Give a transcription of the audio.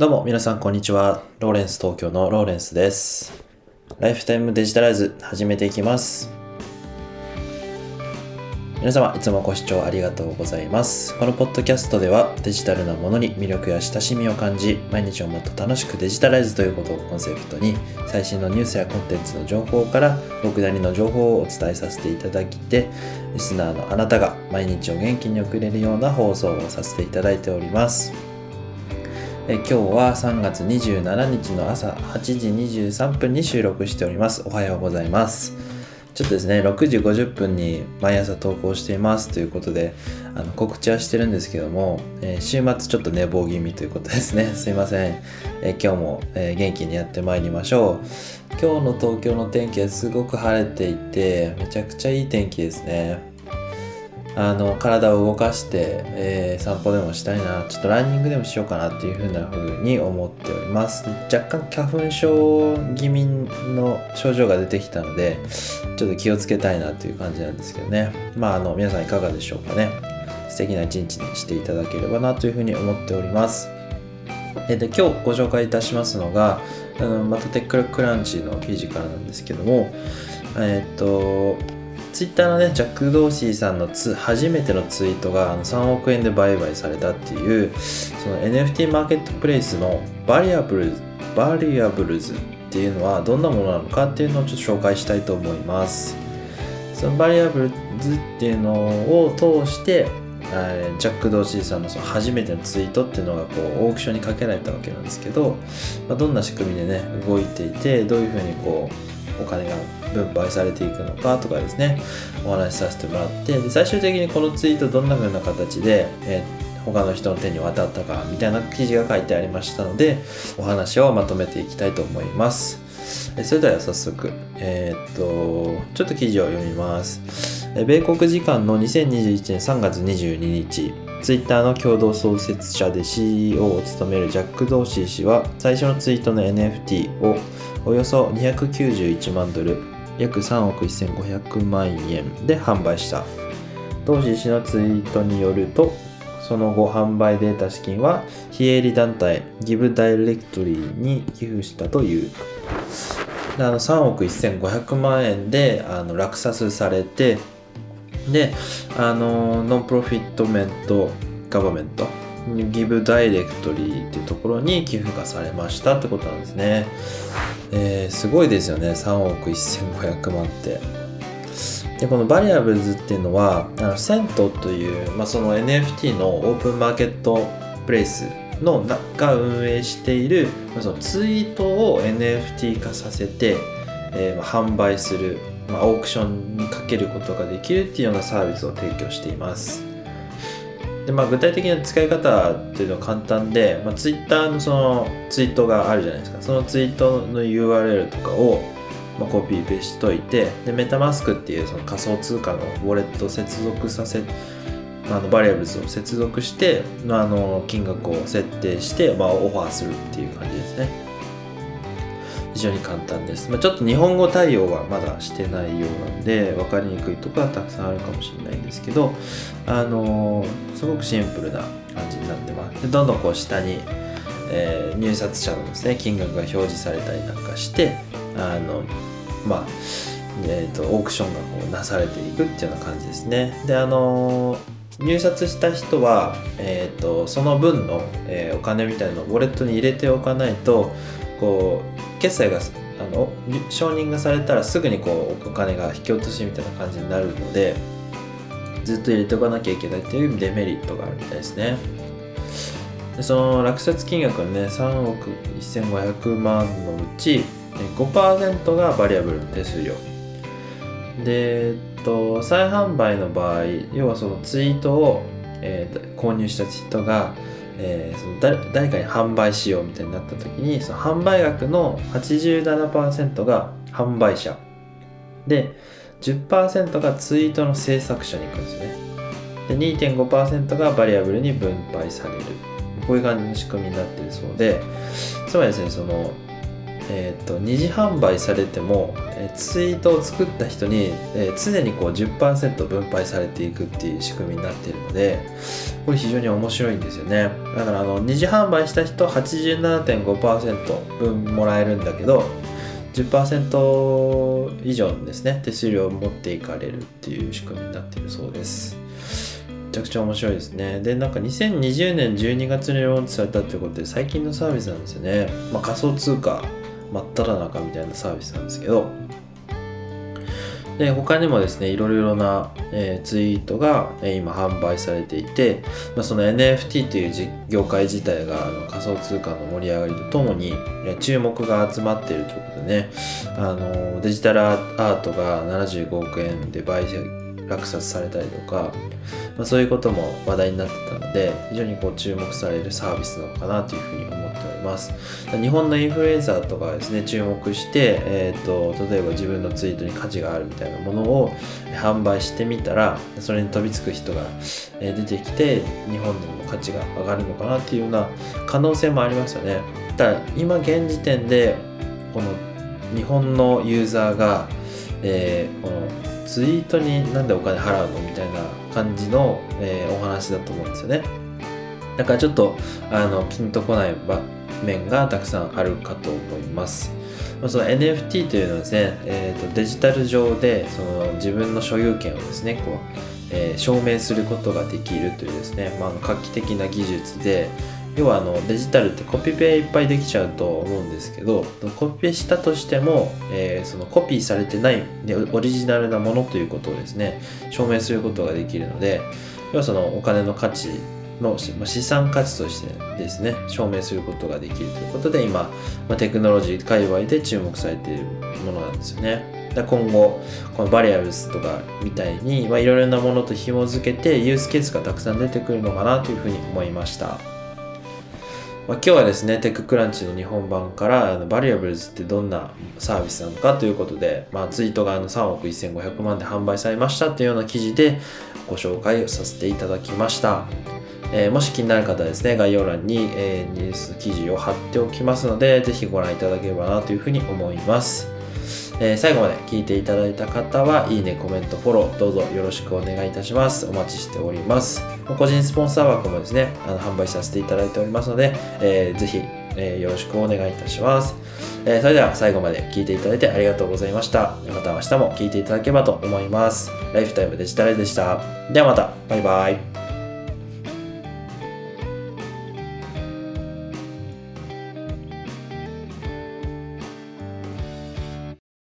どうも皆さんこんにちは。ローレンス東京のローレンスです。ライフタイムデジタライズ始めていきます。皆様いつもご視聴ありがとうございます。このポッドキャストではデジタルなものに魅力や親しみを感じ、毎日をもっと楽しくデジタライズということをコンセプトに、最新のニュースやコンテンツの情報から僕なりの情報をお伝えさせていただきて、リスナーのあなたが毎日を元気に送れるような放送をさせていただいております。え今日は3月27日の朝8時23分に収録しております。おはようございます。ちょっとですね、6時50分に毎朝投稿していますということで、あの告知はしてるんですけども、えー週末ちょっと寝坊気味ということですね。すいません。えー今日も、えー元気にやってまいりましょう。今日の東京の天気はすごく晴れていて、めちゃくちゃいい天気ですね。あの体を動かして、えー散歩でもしたいな。ちょっとランニングでもしようかなっていうふうな風に思っております。若干花粉症気味の症状が出てきたのでちょっと気をつけたいなという感じなんですけどね。まああの皆さんいかがでしょうかね。素敵な一日にしていただければなというふうに思っております。えで今日ご紹介いたしますのがあのまた TechCrunch の記事からなんですけどもえっとツイッターのねジャック・ドーシーさんのつ初めてのツイートがあの3億円で売買されたっていうその NFT マーケットプレイスの Valuables Valuables っていうのはどんなものなのかっていうのをちょっと紹介したいと思います。その Valuables っていうのを通してジャック・ドーシーさんのその初めてのツイートっていうのがこうオークションにかけられたわけなんですけど、まあ、どんな仕組みでね動いていてどういうふうにこうお金が分配されていくのかとかですねお話しさせてもらってで最終的にこのツイートどんな風な形で、えー他の人の手に渡ったかみたいな記事が書いてありましたのでお話をまとめていきたいと思います。それでは早速えーっとちょっと記事を読みます。米国時間の2021年3月22日。ツイッターの共同創設者で CEO を務めるジャック・ドーシー氏は最初のツイートの NFT をおよそ291万ドル約3億1500万円で販売した。ドーシー氏のツイートによるとその後販売で得た資金は非営利団体ギブダイレクトリーに寄付したという。あの3億1500万円であの落札されてであのノンプロフィットメントガバメントギブダイレクトリーっていうところに寄付がされましたってことなんですね、えーすごいですよね。3億1500万って。でこのバリアブルズっていうのはあのセントという、まあ、その NFT のオープンマーケットプレイスのなが運営しているまあそのツイートを NFT 化させて、えー販売する、まあ、オークションにかけることができるっていうようなサービスを提供しています。で、まあ、具体的な使い方っていうのは簡単で、まあ、Twitter のそのツイートがあるじゃないですか。そのツイートの URL とかをまあ、コピーペーしといてで MetaMask っていうその仮想通貨のウォレットを接続させあの Valuables を接続してあの金額を設定して、まあ、オファーするっていう感じですね。非常に簡単です、まあ、ちょっと日本語対応はまだしてないようなんで分かりにくいとこはたくさんあるかもしれないんですけどあのすごくシンプルな感じになってます。でどんどんこう下に、えー入札者のですね金額が表示されたりなんかしてあのまあえー、とオークションがこうなされていくっていうような感じですね。であの入札した人は、えー、とその分の、えーお金みたいなのをウォレットに入れておかないとこう決済があの承認がされたらすぐにこうお金が引き落としみたいな感じになるのでずっと入れておかなきゃいけないっていうデメリットがあるみたいですね。でその落札金額のね3億1500万のうち5%がバリアブルの手数料。で、えっと、再販売の場合要はそのツイートを、えー購入した人が、えーその誰かに販売しようみたいになった時にその販売額の87%が販売者。で10%がツイートの制作者に行くんですよね。で2.5%がバリアブルに分配される。こういう感じの仕組みになってるそうで。つまりですねそのえーと、二次販売されても、えー、ツイートを作った人に、えー、常にこう10%分配されていくっていう仕組みになっているのでこれ非常に面白いんですよねだからあの二次販売した人87.5%分もらえるんだけど10%以上ですね手数料を持っていかれるっていう仕組みになっているそうですめちゃくちゃ面白いですね。で、なんか2020年12月にローンチされたということで最近のサービスなんですよね。まあ、仮想通貨真っ只中みたいなサービスなんですけど、で他にもですねいろいろな、えー、ツイートが、えー、今販売されていて、まあ、その NFT という業界自体があの仮想通貨の盛り上がりとともに、えー、注目が集まっているということでねあのデジタルアートが75億円で売却落札されたりとか、まあ、そういうことも話題になってたので非常にこう注目されるサービスなのかなというふうに思っております。日本のインフルエンサーとかですね注目して、えーと、例えば自分のツイートに価値があるみたいなものを販売してみたらそれに飛びつく人が出てきて日本でも価値が上がるのかなっていうような可能性もありますよね。ただ今現時点でこの日本のユーザーが、えー、このツイートになんでお金払うのみたいな感じの、えー、お話だと思うんですよね。だからちょっとあのピンとこない場面がたくさんあるかと思います。その NFT というのはですね、えーと、デジタル上でその自分の所有権をですねこう、えー、証明することができるというですね、まあ、画期的な技術で、要はあのデジタルってコピペいっぱいできちゃうと思うんですけどコピペしたとしても、えー、そのコピーされてないでオリジナルなものということをですね証明することができるので要はそのお金の価値の資産価値としてですね証明することができるということで今、ま、テクノロジー界隈で注目されているものなんですよね。今後このバリアブスとかみたいにいろいろなものと紐付けてユースケースがたくさん出てくるのかなというふうに思いました。まあ、今日はですね、 TechCrunch の日本版からあの Valuables ってどんなサービスなのかということで、まあ、ツイートがあの3億1500万で販売されましたというような記事でご紹介をさせていただきました。えー、もし気になる方はですね、概要欄に、えー、ニュース記事を貼っておきますので、是非ご覧いただければなというふうに思います。えー、最後まで聞いていただいた方は、いいね、コメント、フォロー、どうぞよろしくお願いいたします。お待ちしております。個人スポンサー枠もですね、あの販売させていただいておりますので、えー、ぜひ、えー、よろしくお願いいたします。えー、それでは最後まで聞いていただいてありがとうございました。また明日も聞いていただければと思います。ライフタイムデジタルでした。ではまた、バイバイ。